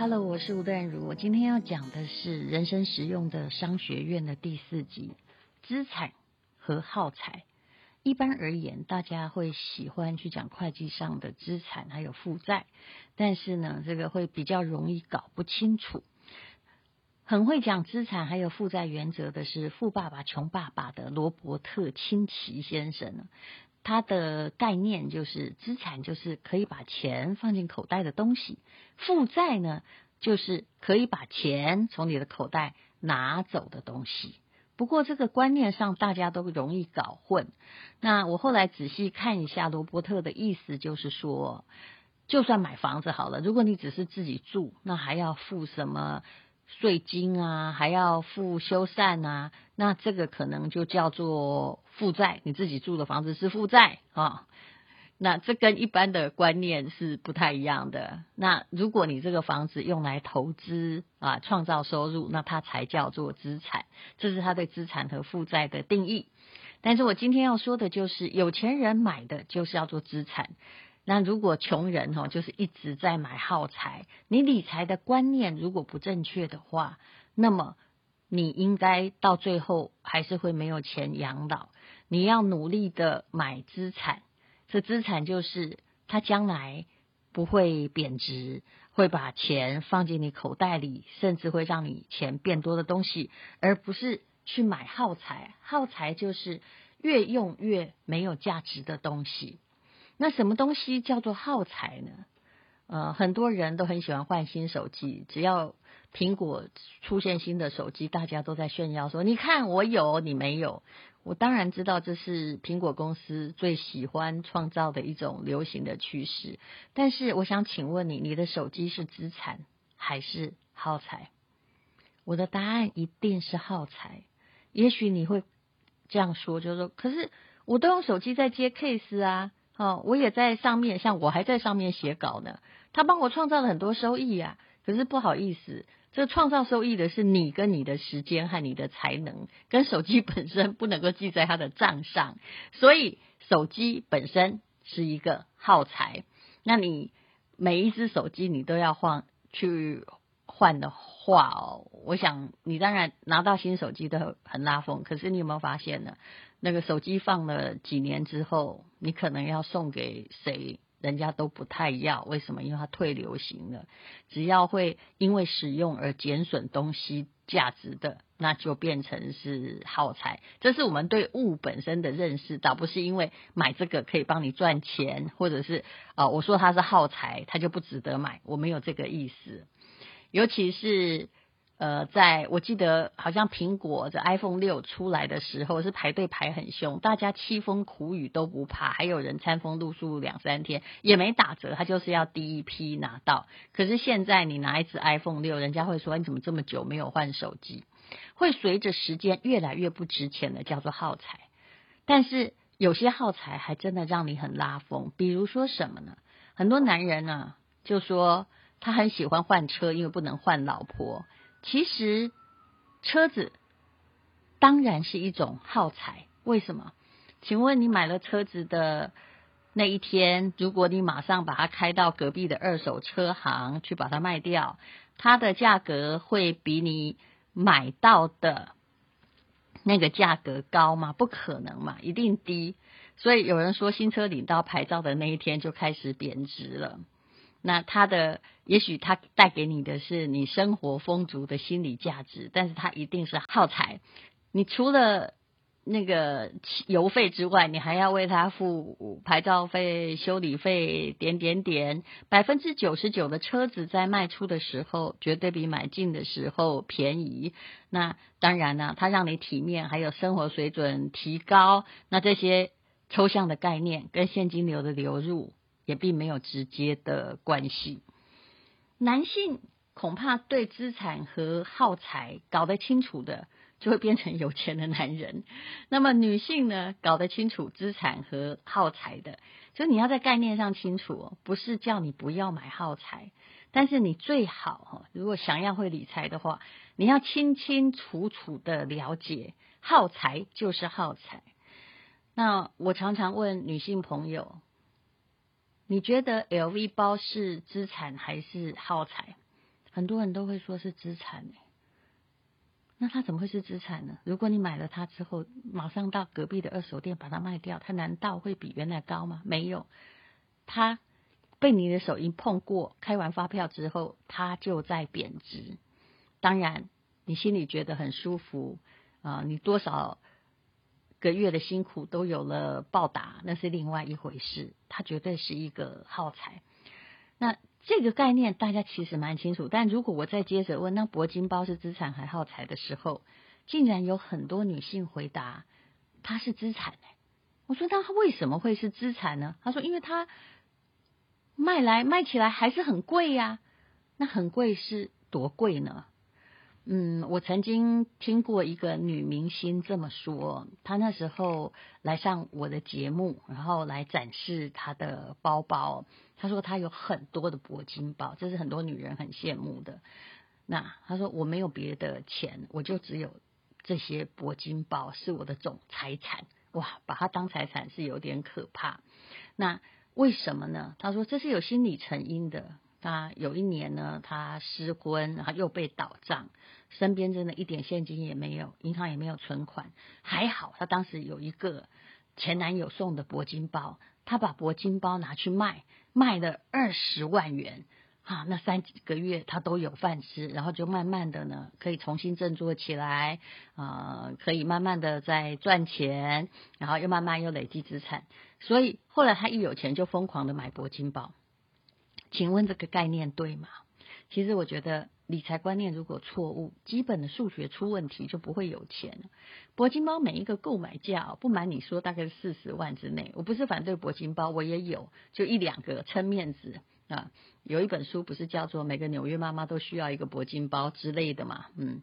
Hello，我是吴淡如。我今天要讲的是人生实用的商学院的第四集：资产和耗材。一般而言，大家会喜欢去讲会计上的资产还有负债，但是呢，这个会比较容易搞不清楚。很会讲资产还有负债原则的是《富爸爸穷爸爸》的罗伯特清崎先生。他的概念就是，资产就是可以把钱放进口袋的东西，负债呢就是可以把钱从你的口袋拿走的东西。不过这个观念上大家都容易搞混。那我后来仔细看一下罗伯特的意思，就是说，就算买房子好了，如果你只是自己住，那还要付什么？税金啊，还要付修缮啊，那这个可能就叫做负债。你自己住的房子是负债啊，那这跟一般的观念是不太一样的。那如果你这个房子用来投资啊，创造收入，那它才叫做资产。这是他对资产和负债的定义。但是我今天要说的就是，有钱人买的就是要做资产。那如果穷人哈，就是一直在买耗材，你理财的观念如果不正确的话，那么你应该到最后还是会没有钱养老。你要努力的买资产，这资产就是它将来不会贬值，会把钱放进你口袋里，甚至会让你钱变多的东西，而不是去买耗材。耗材就是越用越没有价值的东西。那什么东西叫做耗材呢？呃，很多人都很喜欢换新手机，只要苹果出现新的手机，大家都在炫耀说：“你看我有，你没有。”我当然知道这是苹果公司最喜欢创造的一种流行的趋势，但是我想请问你，你的手机是资产还是耗材？我的答案一定是耗材。也许你会这样说，就是说，可是我都用手机在接 case 啊。哦，我也在上面，像我还在上面写稿呢。他帮我创造了很多收益啊，可是不好意思，这创造收益的是你跟你的时间和你的才能，跟手机本身不能够记在他的账上，所以手机本身是一个耗材。那你每一只手机你都要换去换的话哦，我想你当然拿到新手机都很拉风，可是你有没有发现呢？那个手机放了几年之后，你可能要送给谁，人家都不太要。为什么？因为它退流行了。只要会因为使用而减损东西价值的，那就变成是耗材。这是我们对物本身的认识，倒不是因为买这个可以帮你赚钱，或者是啊、我说它是耗材，它就不值得买。我没有这个意思，尤其是。呃，在我记得好像苹果的 iPhone 六出来的时候是排队排很凶，大家凄风苦雨都不怕，还有人餐风露宿两三天也没打折，他就是要第一批拿到。可是现在你拿一支 iPhone 六，人家会说你怎么这么久没有换手机？会随着时间越来越不值钱的，叫做耗材。但是有些耗材还真的让你很拉风，比如说什么呢？很多男人呢、啊、就说他很喜欢换车，因为不能换老婆。其实，车子当然是一种耗材。为什么？请问你买了车子的那一天，如果你马上把它开到隔壁的二手车行去把它卖掉，它的价格会比你买到的那个价格高吗？不可能嘛，一定低。所以有人说，新车领到牌照的那一天就开始贬值了。那它的，也许它带给你的是你生活丰足的心理价值，但是它一定是耗材。你除了那个油费之外，你还要为它付牌照费、修理费，点点点。百分之九十九的车子在卖出的时候，绝对比买进的时候便宜。那当然呢，它让你体面，还有生活水准提高。那这些抽象的概念跟现金流的流入。也并没有直接的关系。男性恐怕对资产和耗财搞得清楚的，就会变成有钱的男人。那么女性呢，搞得清楚资产和耗财的，所以你要在概念上清楚，不是叫你不要买耗财，但是你最好哈，如果想要会理财的话，你要清清楚楚的了解，耗财就是耗财。那我常常问女性朋友。你觉得 LV 包是资产还是耗材？很多人都会说是资产。那它怎么会是资产呢？如果你买了它之后，马上到隔壁的二手店把它卖掉，它难道会比原来高吗？没有，它被你的手一碰过，开完发票之后，它就在贬值。当然，你心里觉得很舒服啊，你多少个月的辛苦都有了报答，那是另外一回事。它绝对是一个耗材。那这个概念大家其实蛮清楚，但如果我再接着问，那铂金包是资产还耗材的时候，竟然有很多女性回答它是资产。我说那它为什么会是资产呢？他说因为它卖来卖起来还是很贵呀。那很贵是多贵呢？嗯，我曾经听过一个女明星这么说，她那时候来上我的节目，然后来展示她的包包。她说她有很多的铂金包，这是很多女人很羡慕的。那她说我没有别的钱，我就只有这些铂金包是我的总财产。哇，把它当财产是有点可怕。那为什么呢？她说这是有心理成因的。他有一年呢，他失婚，然后又被倒账，身边真的一点现金也没有，银行也没有存款。还好他当时有一个前男友送的铂金包，他把铂金包拿去卖，卖了二十万元啊！那三几个月他都有饭吃，然后就慢慢的呢，可以重新振作起来啊、呃，可以慢慢的在赚钱，然后又慢慢又累积资产。所以后来他一有钱就疯狂的买铂金包。请问这个概念对吗？其实我觉得理财观念如果错误，基本的数学出问题就不会有钱。铂金包每一个购买价，不瞒你说，大概是四十万之内。我不是反对铂金包，我也有，就一两个撑面子啊。有一本书不是叫做《每个纽约妈妈都需要一个铂金包》之类的嘛？嗯。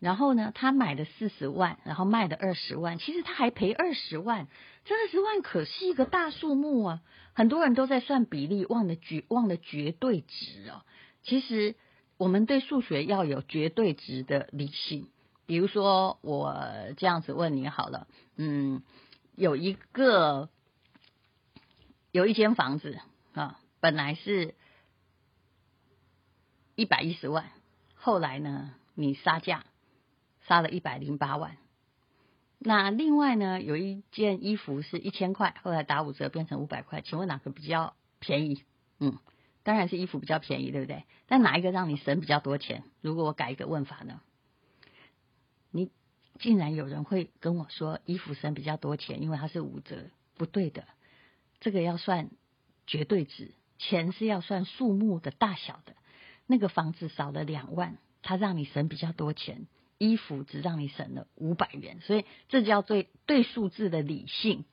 然后呢，他买了四十万，然后卖了二十万，其实他还赔二十万，这二十万可是一个大数目啊！很多人都在算比例，忘了绝忘了绝对值哦。其实我们对数学要有绝对值的理性。比如说，我这样子问你好了，嗯，有一个有一间房子啊，本来是一百一十万，后来呢，你杀价。杀了一百零八万，那另外呢，有一件衣服是一千块，后来打五折变成五百块，请问哪个比较便宜？嗯，当然是衣服比较便宜，对不对？但哪一个让你省比较多钱？如果我改一个问法呢？你竟然有人会跟我说衣服省比较多钱，因为它是五折，不对的，这个要算绝对值，钱是要算数目的大小的。那个房子少了两万，它让你省比较多钱。衣服只让你省了五百元，所以这叫对对数字的理性。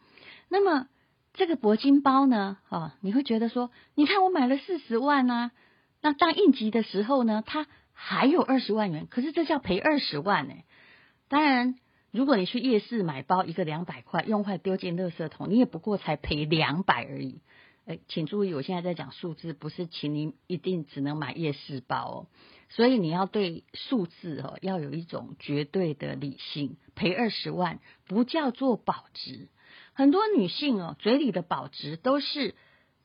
那么这个铂金包呢？啊，你会觉得说，你看我买了四十万啊，那当应急的时候呢，它还有二十万元，可是这叫赔二十万呢。当然，如果你去夜市买包一个两百块，用坏丢进垃圾桶，你也不过才赔两百而已。诶，请注意，我现在在讲数字，不是请你一定只能买夜市包哦。所以你要对数字哦，要有一种绝对的理性。赔二十万不叫做保值。很多女性哦，嘴里的保值都是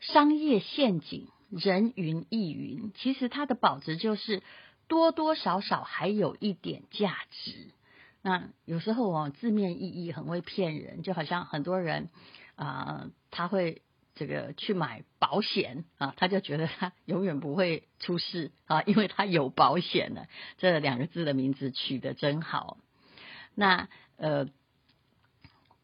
商业陷阱，人云亦云。其实它的保值就是多多少少还有一点价值。那有时候哦，字面意义很会骗人，就好像很多人啊、他会。这个去买保险啊，他就觉得他永远不会出事啊，因为他有保险了。这两个字的名字取得真好。那呃，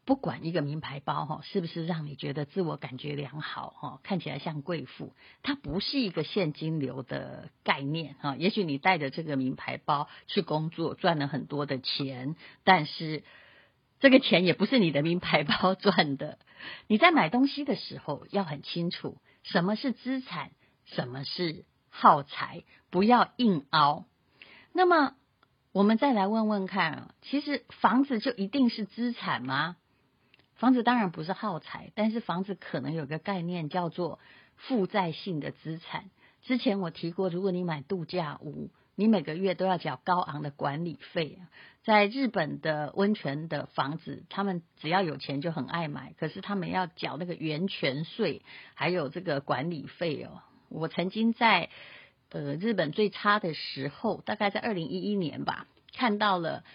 不管一个名牌包哈，是不是让你觉得自我感觉良好哈，看起来像贵妇，它不是一个现金流的概念哈。也许你带着这个名牌包去工作，赚了很多的钱，但是。这个钱也不是你的名牌包赚的。你在买东西的时候要很清楚什么是资产，什么是耗材，不要硬凹。那么我们再来问问看，其实房子就一定是资产吗？房子当然不是耗材，但是房子可能有个概念叫做负债性的资产。之前我提过，如果你买度假屋，你每个月都要缴高昂的管理费。在日本的温泉的房子，他们只要有钱就很爱买，可是他们要缴那个源泉税，还有这个管理费哦。我曾经在呃日本最差的时候，大概在二零一一年吧，看到了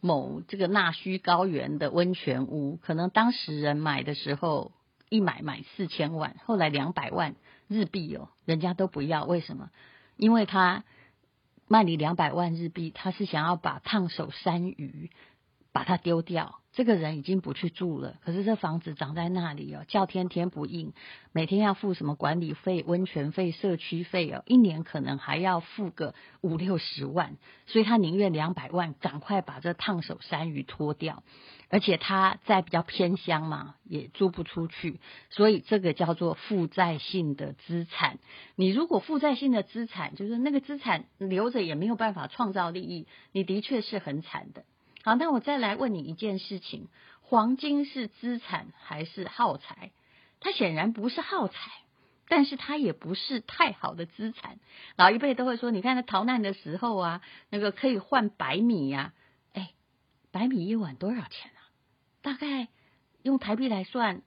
某这个纳须高原的温泉屋，可能当时人买的时候一买买四千万，后来两百万日币哦，人家都不要，为什么？因为他卖你两百万日币，他是想要把烫手山芋把它丢掉。这个人已经不去住了，可是这房子长在那里哦，叫天天不应，每天要付什么管理费、温泉费、社区费哦，一年可能还要付个五六十万，所以他宁愿两百万赶快把这烫手山芋脱掉，而且他在比较偏乡嘛，也租不出去，所以这个叫做负债性的资产。你如果负债性的资产，就是那个资产留着也没有办法创造利益，你的确是很惨的。好，那我再来问你一件事情：黄金是资产还是耗材？它显然不是耗材，但是它也不是太好的资产。老一辈都会说，你看他逃难的时候啊，那个可以换白米呀，哎，白米一碗多少钱？大概用台币来算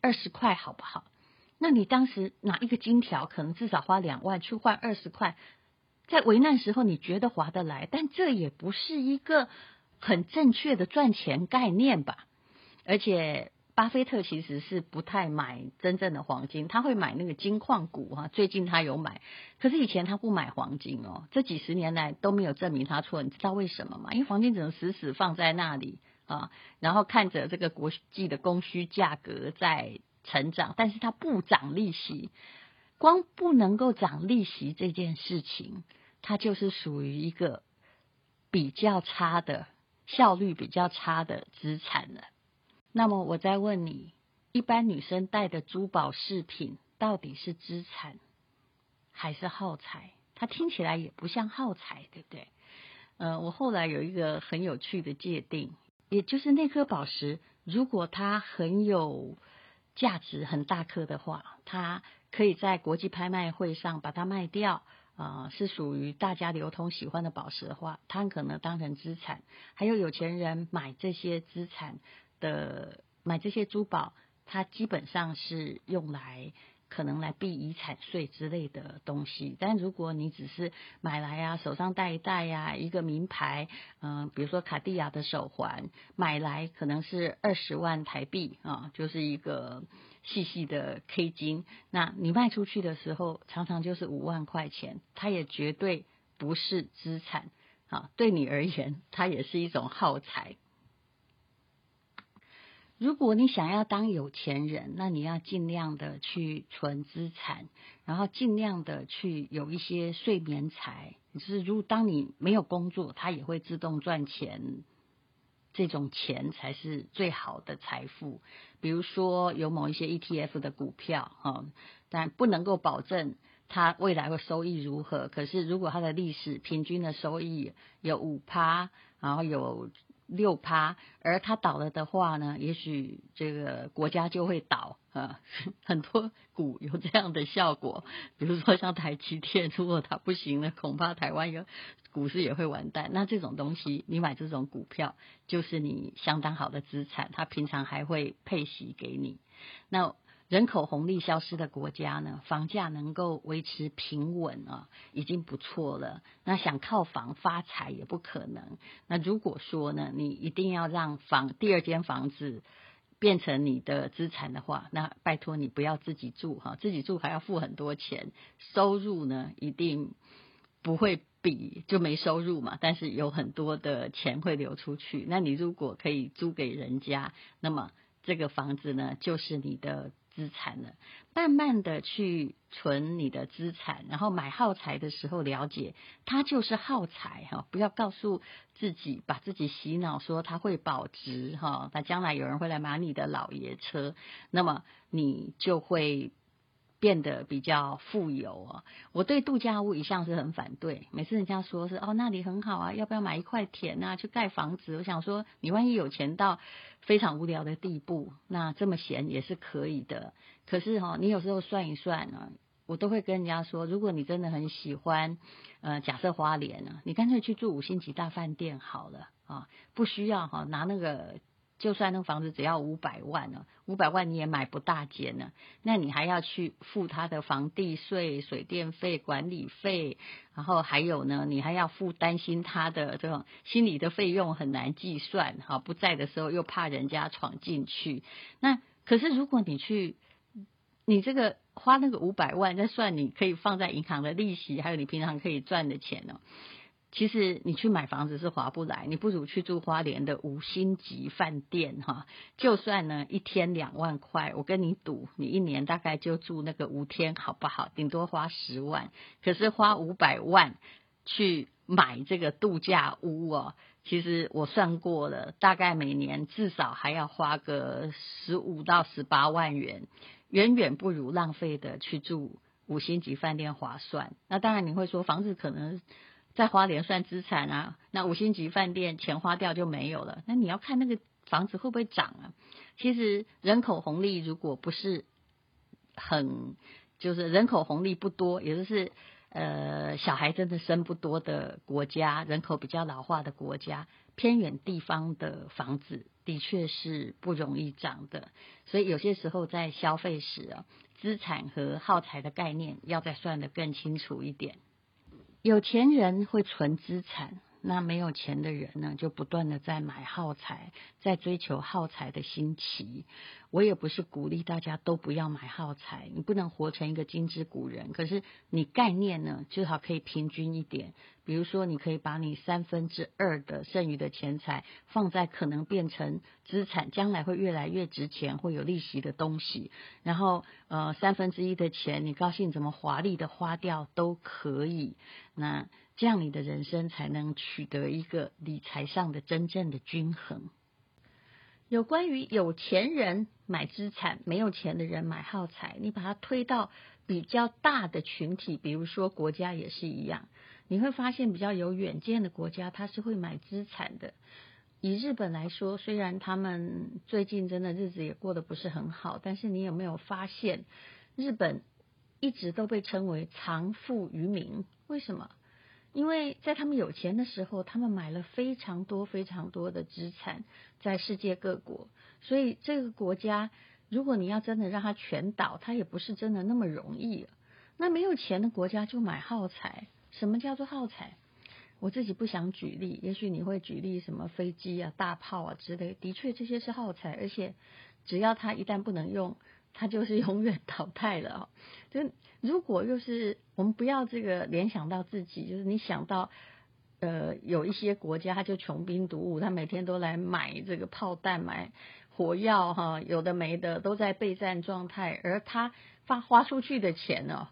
二十块，好不好？那你当时拿一个金条，可能至少花两万去换二十块，在危难时候你觉得划得来，但这也不是一个。很正确的赚钱概念吧，而且巴菲特其实是不太买真正的黄金，他会买那个金矿股哈。最近他有买，可是以前他不买黄金哦。这几十年来都没有证明他错，你知道为什么吗？因为黄金只能死死放在那里啊，然后看着这个国际的供需价格在成长，但是它不涨利息，光不能够涨利息这件事情，它就是属于一个比较差的。效率比较差的资产了。那么我再问你，一般女生戴的珠宝饰品到底是资产还是耗材？它听起来也不像耗材，对不对？呃，我后来有一个很有趣的界定，也就是那颗宝石，如果它很有价值、很大颗的话，它可以在国际拍卖会上把它卖掉。啊、是属于大家流通喜欢的宝石的话，它可能当成资产。还有有钱人买这些资产的，买这些珠宝，它基本上是用来可能来避遗产税之类的东西。但如果你只是买来、啊，手上戴一戴呀、一个名牌，嗯、比如说卡地亚的手环，买来可能是二十万台币啊，就是一个。细细的 K 金，那你卖出去的时候，常常就是五万块钱，它也绝对不是资产啊，对你而言，它也是一种耗材。如果你想要当有钱人，那你要尽量的去存资产，然后尽量的去有一些睡眠财，就是如果当你没有工作，它也会自动赚钱。这种钱才是最好的财富。比如说有某一些 ETF 的股票，哈，但不能够保证它未来会收益如何。可是如果它的历史平均的收益有五趴，然后有。六趴，而它倒了的话呢，也许这个国家就会倒啊。很多股有这样的效果，比如说像台积电，如果它不行了，恐怕台湾有股市也会完蛋。那这种东西，你买这种股票，就是你相当好的资产，它平常还会配息给你。那。人口红利消失的国家呢，房价能够维持平稳啊，已经不错了。那想靠房发财也不可能。那如果说呢，你一定要让房第二间房子变成你的资产的话，那拜托你不要自己住哈，自己住还要付很多钱，收入呢一定不会比就没收入嘛。但是有很多的钱会流出去。那你如果可以租给人家，那么这个房子呢就是你的。资产了，慢慢的去存你的资产，然后买耗材的时候了解，它就是耗材哈，不要告诉自己，把自己洗脑说它会保值哈，那将来有人会来买你的老爷车，那么你就会。变得比较富有啊！我对度假屋一向是很反对。每次人家说是哦，那里很好啊，要不要买一块田啊，去盖房子？我想说，你万一有钱到非常无聊的地步，那这么闲也是可以的。可是哈，你有时候算一算啊，我都会跟人家说，如果你真的很喜欢，呃，假设花莲啊，你干脆去住五星级大饭店好了啊，不需要哈拿那个就算那房子只要五百万呢，五百万你也买不大间呢。那你还要去付他的房地税、水电费、管理费，然后还有呢，你还要付担心他的这种心理的费用很难计算哈，不在的时候又怕人家闯进去。那可是如果你去，你这个花那个五百万，再算你可以放在银行的利息，还有你平常可以赚的钱呢。其实你去买房子是划不来，你不如去住花莲的五星级饭店哈。就算呢一天两万块，我跟你赌，你一年大概就住那个五天，好不好？顶多花十万。可是花五百万去买这个度假屋哦，其实我算过了，大概每年至少还要花个十五到十八万元，远远不如浪费的去住五星级饭店划算。那当然你会说房子可能。在花莲算资产啊，那五星级饭店钱花掉就没有了。那你要看那个房子会不会涨啊？其实人口红利如果不是很，就是人口红利不多，也就是呃小孩真的生不多的国家，人口比较老化的国家，偏远地方的房子的确是不容易涨的。所以有些时候在消费时啊，资产和耗材的概念要再算得更清楚一点。有钱人会存资产，那没有钱的人呢，就不断的在买耗材，在追求耗材的新奇。我也不是鼓励大家都不要买耗材，你不能活成一个金枝古人。可是你概念呢，最好可以平均一点。比如说，你可以把你三分之二的剩余的钱财放在可能变成资产，将来会越来越值钱、会有利息的东西。然后，呃，三分之一的钱，你高兴怎么华丽的花掉都可以。那这样你的人生才能取得一个理财上的真正的均衡。有关于有钱人买资产，没有钱的人买耗材，你把它推到比较大的群体，比如说国家也是一样，你会发现比较有远见的国家，它是会买资产的。以日本来说，虽然他们最近真的日子也过得不是很好，但是你有没有发现，日本一直都被称为藏富于民？为什么？因为在他们有钱的时候，他们买了非常多非常多的资产，在世界各国，所以这个国家，如果你要真的让它全倒，它也不是真的那么容易。那没有钱的国家就买耗材，什么叫做耗材？我自己不想举例，也许你会举例什么飞机啊、大炮啊之类，的确这些是耗材，而且只要它一旦不能用。它就是永远 淘汰了。就如果又是我们不要这个联想到自己，就是你想到呃有一些国家他就穷兵黩武，他每天都来买这个炮弹、买火药哈，有的没的都在备战状态，而他发花出去的钱呢，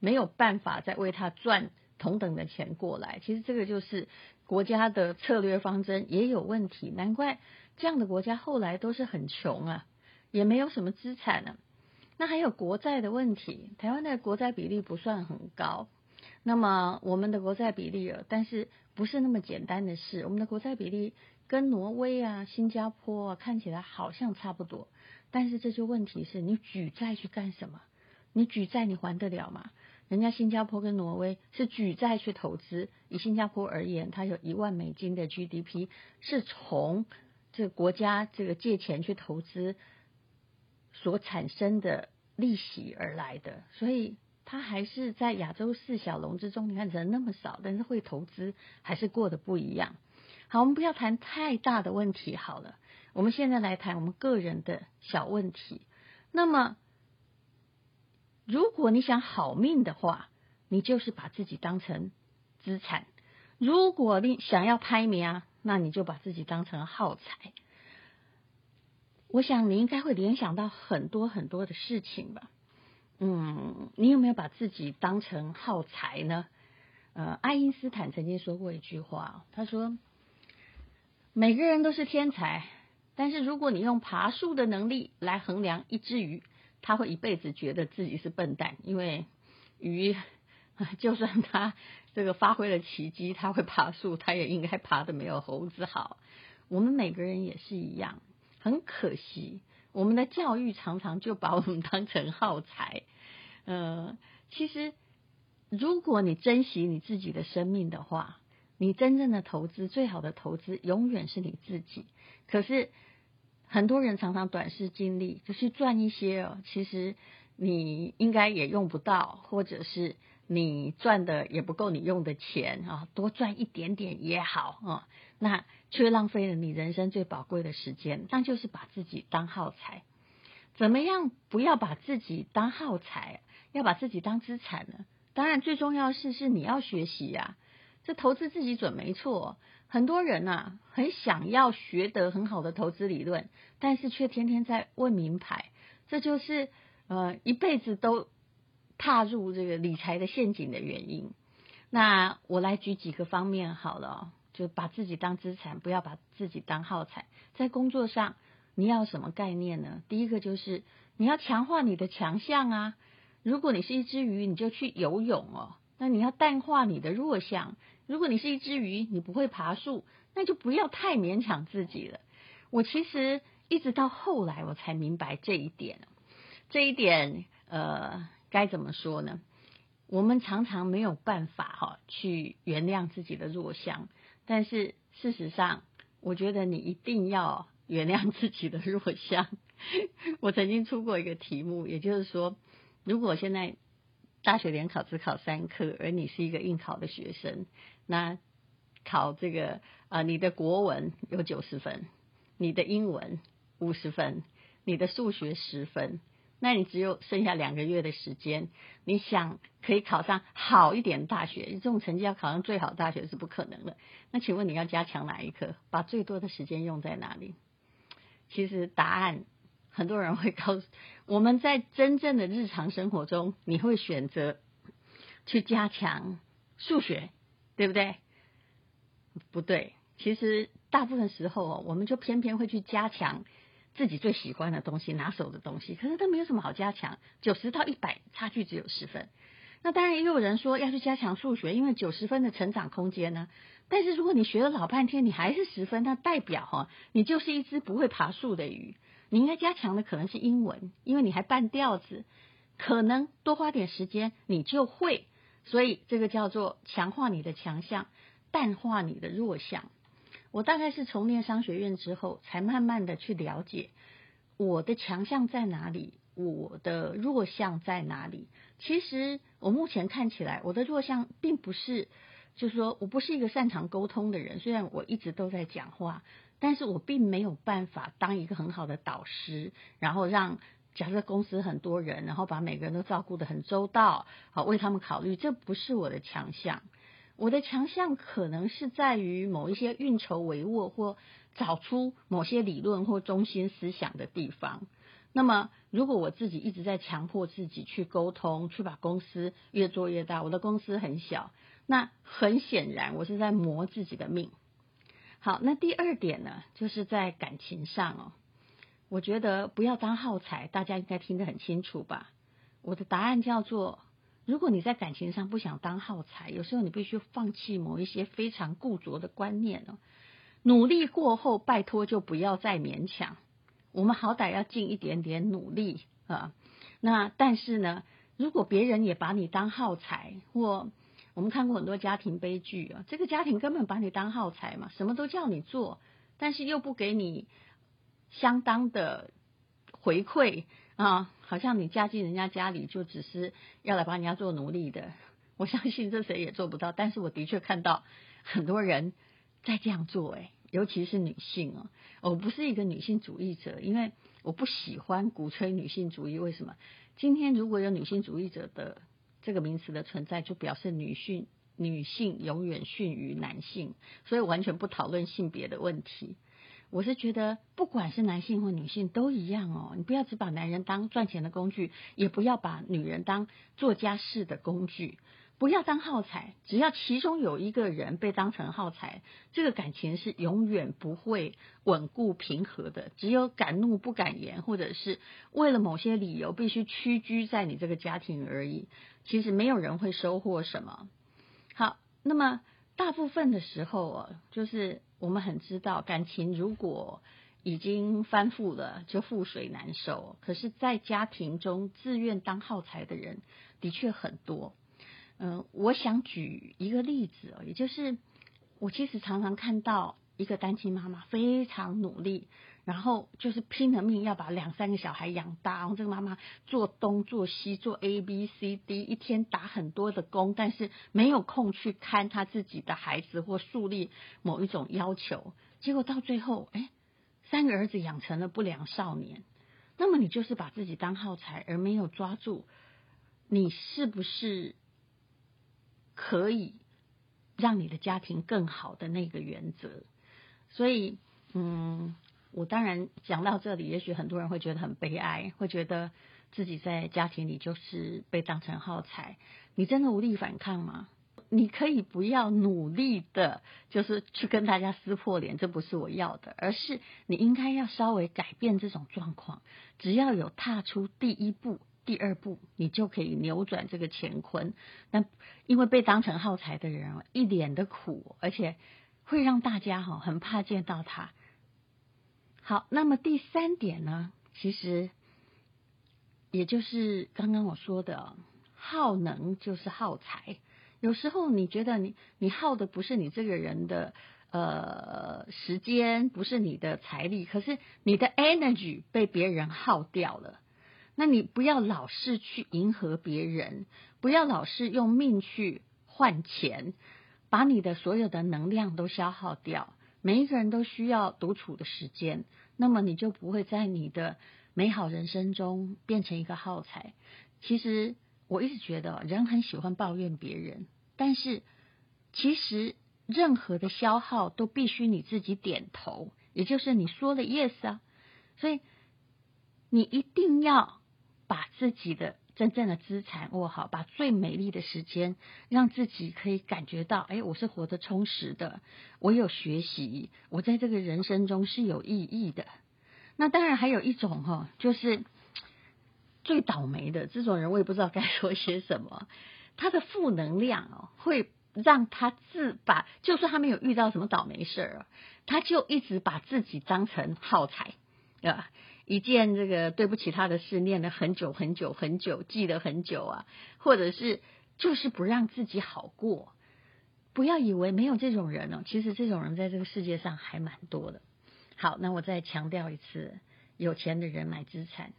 没有办法再为他赚同等的钱过来。其实这个就是国家的策略方针也有问题，难怪这样的国家后来都是很穷啊。也没有什么资产呢，那还有国债的问题。台湾的国债比例不算很高，那么我们的国债比例啊，但是不是那么简单的事。我们的国债比例跟挪威啊、新加坡啊看起来好像差不多，但是这就问题是你举债去干什么？你举债你还得了吗？人家新加坡跟挪威是举债去投资，以新加坡而言，它有一万美金的 GDP，是从这个国家这个借钱去投资。所产生的利息而来的，所以他还是在亚洲四小龙之中，你看人那么少，但是会投资还是过得不一样。好，我们不要谈太大的问题好了，我们现在来谈我们个人的小问题。那么，如果你想好命的话，你就是把自己当成资产；如果你想要拍名啊，那你就把自己当成耗材。我想你应该会联想到很多很多的事情吧，嗯，你有没有把自己当成耗材呢？呃，爱因斯坦曾经说过一句话，他说：“每个人都是天才，但是如果你用爬树的能力来衡量一只鱼，他会一辈子觉得自己是笨蛋，因为鱼 就算他这个发挥了奇迹，他会爬树，他也应该爬得没有猴子好。我们每个人也是一样。”很可惜，我们的教育常常就把我们当成耗材。呃，其实，如果你珍惜你自己的生命的话，你真正的投资，最好的投资永远是你自己。可是，很多人常常短视近利，就去赚一些哦，其实你应该也用不到，或者是你赚的也不够你用的钱啊，多赚一点点也好啊，那却浪费了你人生最宝贵的时间，那就是把自己当耗材。怎么样不要把自己当耗材，要把自己当资产呢？当然，最重要的是是你要学习呀、啊。这投资自己准没错，很多人呐、啊、很想要学得很好的投资理论，但是却天天在问名牌，这就是呃一辈子都踏入这个理财的陷阱的原因。那我来举几个方面好了，就把自己当资产，不要把自己当耗材。在工作上，你要什么概念呢？第一个就是你要强化你的强项啊。如果你是一只鱼，你就去游泳哦。那你要淡化你的弱项。如果你是一只鱼，你不会爬树，那就不要太勉强自己了。我其实一直到后来我才明白这一点。这一点，呃，该怎么说呢？我们常常没有办法哈去原谅自己的弱项，但是事实上，我觉得你一定要原谅自己的弱项。我曾经出过一个题目，也就是说，如果现在大学联考只考三科，而你是一个应考的学生。那考这个啊、你的国文有九十分，你的英文五十分，你的数学十分，那你只有剩下两个月的时间，你想可以考上好一点大学，这种成绩要考上最好大学是不可能的。那请问你要加强哪一科？把最多的时间用在哪里？其实答案很多人会告诉我们在真正的日常生活中，你会选择去加强数学。对不对？不对，其实大部分时候哦，我们就偏偏会去加强自己最喜欢的东西、拿手的东西，可是都没有什么好加强。九十到一百，差距只有十分。那当然也有人说要去加强数学，因为九十分的成长空间呢。但是如果你学了老半天，你还是十分，那代表哈，你就是一只不会爬树的鱼。你应该加强的可能是英文，因为你还半吊子，可能多花点时间，你就会。所以这个叫做强化你的强项，淡化你的弱项。我大概是从念商学院之后，才慢慢的去了解我的强项在哪里，我的弱项在哪里。其实我目前看起来，我的弱项并不是，就是说我不是一个擅长沟通的人。虽然我一直都在讲话，但是我并没有办法当一个很好的导师，然后让。假设公司很多人，然后把每个人都照顾得很周到，好为他们考虑，这不是我的强项。我的强项可能是在于某一些运筹帷幄或找出某些理论或中心思想的地方。那么，如果我自己一直在强迫自己去沟通，去把公司越做越大，我的公司很小，那很显然我是在磨自己的命。好，那第二点呢，就是在感情上哦。我觉得不要当耗材，大家应该听得很清楚吧？我的答案叫做：如果你在感情上不想当耗材，有时候你必须放弃某一些非常固着的观念哦。努力过后，拜托就不要再勉强。我们好歹要尽一点点努力啊。那但是呢，如果别人也把你当耗材，或我们看过很多家庭悲剧啊，这个家庭根本把你当耗材嘛，什么都叫你做，但是又不给你。相当的回馈啊，好像你嫁进人家家里就只是要来帮人家做奴隶的。我相信这谁也做不到，但是我的确看到很多人在这样做，诶，尤其是女性哦。我不是一个女性主义者，因为我不喜欢鼓吹女性主义。为什么？今天如果有女性主义者的这个名词的存在，就表示女性女性永远逊于男性，所以完全不讨论性别的问题。我是觉得，不管是男性或女性都一样哦。你不要只把男人当赚钱的工具，也不要把女人当做家事的工具，不要当耗材。只要其中有一个人被当成耗材，这个感情是永远不会稳固平和的。只有敢怒不敢言，或者是为了某些理由必须屈居在你这个家庭而已。其实没有人会收获什么。好，那么大部分的时候哦，就是。我们很知道，感情如果已经翻覆了，就覆水难收。可是，在家庭中自愿当耗材的人的确很多。嗯，我想举一个例子哦，也就是我其实常常看到一个单亲妈妈非常努力，然后就是拼了命要把两三个小孩养大，然后这个妈妈做东做西做 A B C D，一天打很多的工，但是没有空去看他自己的孩子或树立某一种要求，结果到最后，哎，三个儿子养成了不良少年。那么你就是把自己当耗材，而没有抓住你是不是可以让你的家庭更好的那个原则。所以，嗯。我当然讲到这里，也许很多人会觉得很悲哀，会觉得自己在家庭里就是被当成耗材。你真的无力反抗吗？你可以不要努力的，就是去跟大家撕破脸，这不是我要的，而是你应该要稍微改变这种状况。只要有踏出第一步、第二步，你就可以扭转这个乾坤。那因为被当成耗材的人一脸的苦，而且会让大家哈很怕见到他。好，那么第三点呢，其实也就是刚刚我说的，耗能就是耗财。有时候你觉得你你耗的不是你这个人的呃时间，不是你的财力，可是你的 energy 被别人耗掉了。那你不要老是去迎合别人，不要老是用命去换钱，把你的所有的能量都消耗掉。每一个人都需要独处的时间，那么你就不会在你的美好人生中变成一个耗材。其实我一直觉得人很喜欢抱怨别人，但是其实任何的消耗都必须你自己点头，也就是你说了 yes 啊，所以你一定要把自己的。真正的资产握好，把最美丽的时间，让自己可以感觉到，哎，我是活得充实的，我有学习，我在这个人生中是有意义的。那当然还有一种哈，就是最倒霉的这种人，我也不知道该说些什么。他的负能量哦，会让他自把，就算他没有遇到什么倒霉事儿，他就一直把自己当成耗材，对吧？一件这个对不起他的事，念了很久很久很久，记了很久啊，或者是就是不让自己好过。不要以为没有这种人哦，其实这种人在这个世界上还蛮多的。好，那我再强调一次，有钱的人买资产，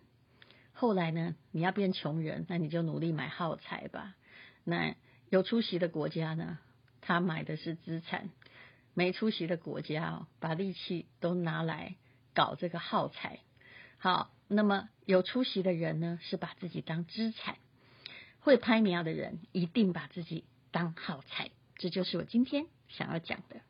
后来呢，你要变穷人，那你就努力买耗材吧。那有出息的国家呢，他买的是资产；没出息的国家哦，把力气都拿来搞这个耗材。好，那么有出息的人呢，是把自己当资产；会拍苗的人，一定把自己当耗材。这就是我今天想要讲的。